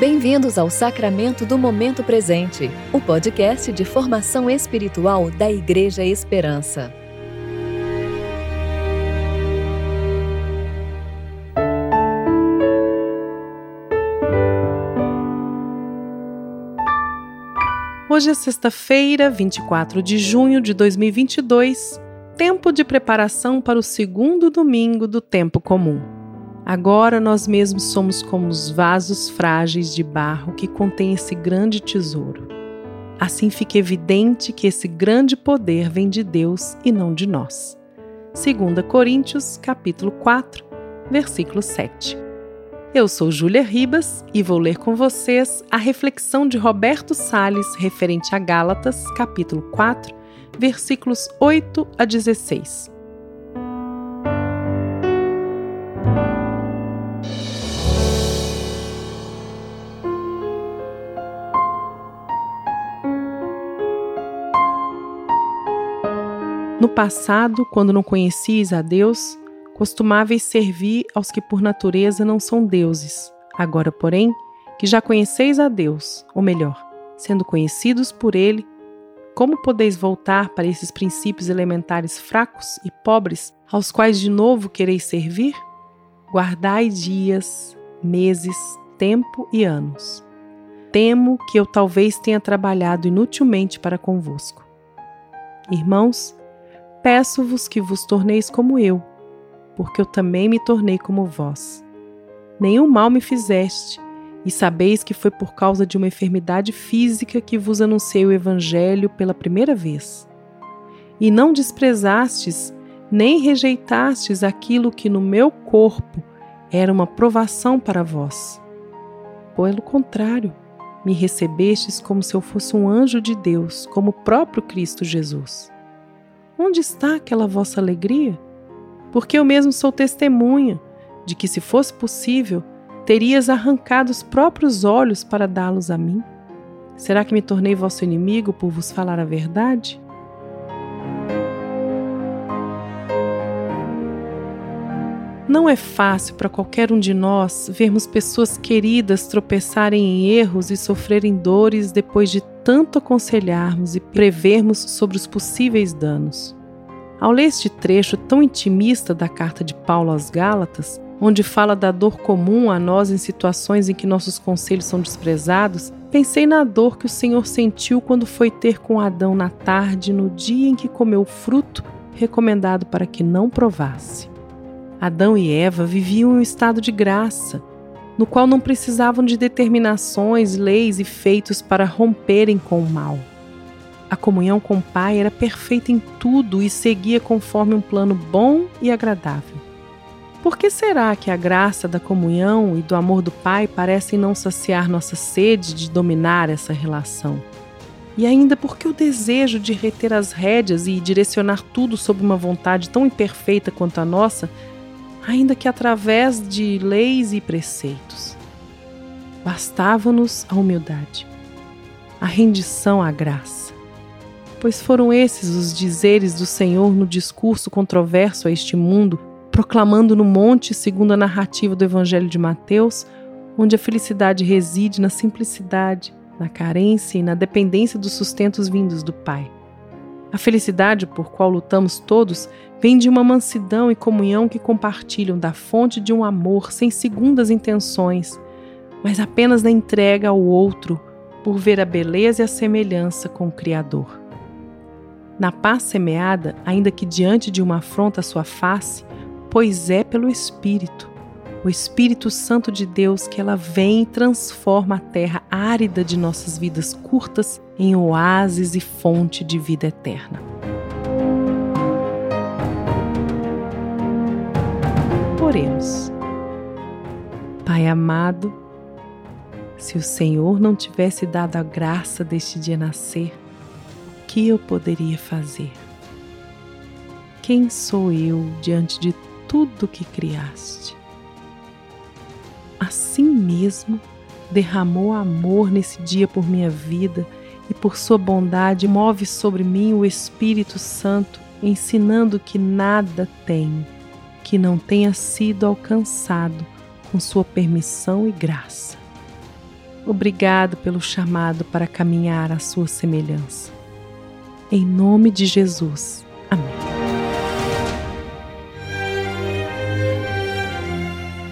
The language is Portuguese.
Bem-vindos ao Sacramento do Momento Presente, o podcast de formação espiritual da Igreja Esperança. Hoje é sexta-feira, 24 de junho de 2022, tempo de preparação para o segundo domingo do tempo comum. Agora nós mesmos somos como os vasos frágeis de barro que contêm esse grande tesouro. Assim fica evidente que esse grande poder vem de Deus e não de nós. 2 Coríntios, capítulo 4, versículo 7. Eu sou Júlia Ribas e vou ler com vocês a reflexão de Roberto Sales referente a Gálatas, capítulo 4, versículos 8 a 16. No passado, quando não conhecias a Deus, costumáveis servir aos que por natureza não são deuses. Agora, porém, que já conheceis a Deus, ou melhor, sendo conhecidos por Ele, como podeis voltar para esses princípios elementares fracos e pobres, aos quais de novo quereis servir? Guardai dias, meses, tempo e anos. Temo que eu talvez tenha trabalhado inutilmente para convosco. Irmãos, Peço-vos que vos torneis como eu, porque eu também me tornei como vós. Nenhum mal me fizeste, e sabeis que foi por causa de uma enfermidade física que vos anunciei o Evangelho pela primeira vez. E não desprezastes, nem rejeitastes aquilo que no meu corpo era uma provação para vós. Pelo contrário, me recebestes como se eu fosse um anjo de Deus, como o próprio Cristo Jesus. Onde está aquela vossa alegria? Porque eu mesmo sou testemunha de que, se fosse possível, terias arrancado os próprios olhos para dá-los a mim? Será que me tornei vosso inimigo por vos falar a verdade? Não é fácil para qualquer um de nós vermos pessoas queridas tropeçarem em erros e sofrerem dores depois de tanto aconselharmos e prevermos sobre os possíveis danos. Ao ler este trecho tão intimista da carta de Paulo aos Gálatas, onde fala da dor comum a nós em situações em que nossos conselhos são desprezados, pensei na dor que o Senhor sentiu quando foi ter com Adão na tarde, no dia em que comeu o fruto recomendado para que não provasse. Adão e Eva viviam em um estado de graça, no qual não precisavam de determinações, leis e feitos para romperem com o mal. A comunhão com o Pai era perfeita em tudo e seguia conforme um plano bom e agradável. Por que será que a graça da comunhão e do amor do Pai parecem não saciar nossa sede de dominar essa relação? E ainda porque o desejo de reter as rédeas e direcionar tudo sob uma vontade tão imperfeita quanto a nossa ainda que através de leis e preceitos. Bastava-nos a humildade, a rendição à graça, pois foram esses os dizeres do Senhor no discurso controverso a este mundo, proclamando no monte, segundo a narrativa do Evangelho de Mateus, onde a felicidade reside na simplicidade, na carência e na dependência dos sustentos vindos do Pai. A felicidade por qual lutamos todos vem de uma mansidão e comunhão que compartilham da fonte de um amor sem segundas intenções, mas apenas da entrega ao outro por ver a beleza e a semelhança com o Criador. Na paz semeada, ainda que diante de uma afronta à sua face, pois é pelo Espírito, o Espírito Santo de Deus que ela vem e transforma a terra árida de nossas vidas curtas em oásis e fonte de vida eterna. Oremos. Pai amado, se o Senhor não tivesse dado a graça deste dia nascer, o que eu poderia fazer? Quem sou eu diante de tudo que criaste? Assim mesmo derramou amor nesse dia por minha vida e por sua bondade move sobre mim o Espírito Santo, ensinando que nada tenho que não tenha sido alcançado com sua permissão e graça. Obrigado pelo chamado para caminhar à sua semelhança. Em nome de Jesus. Amém.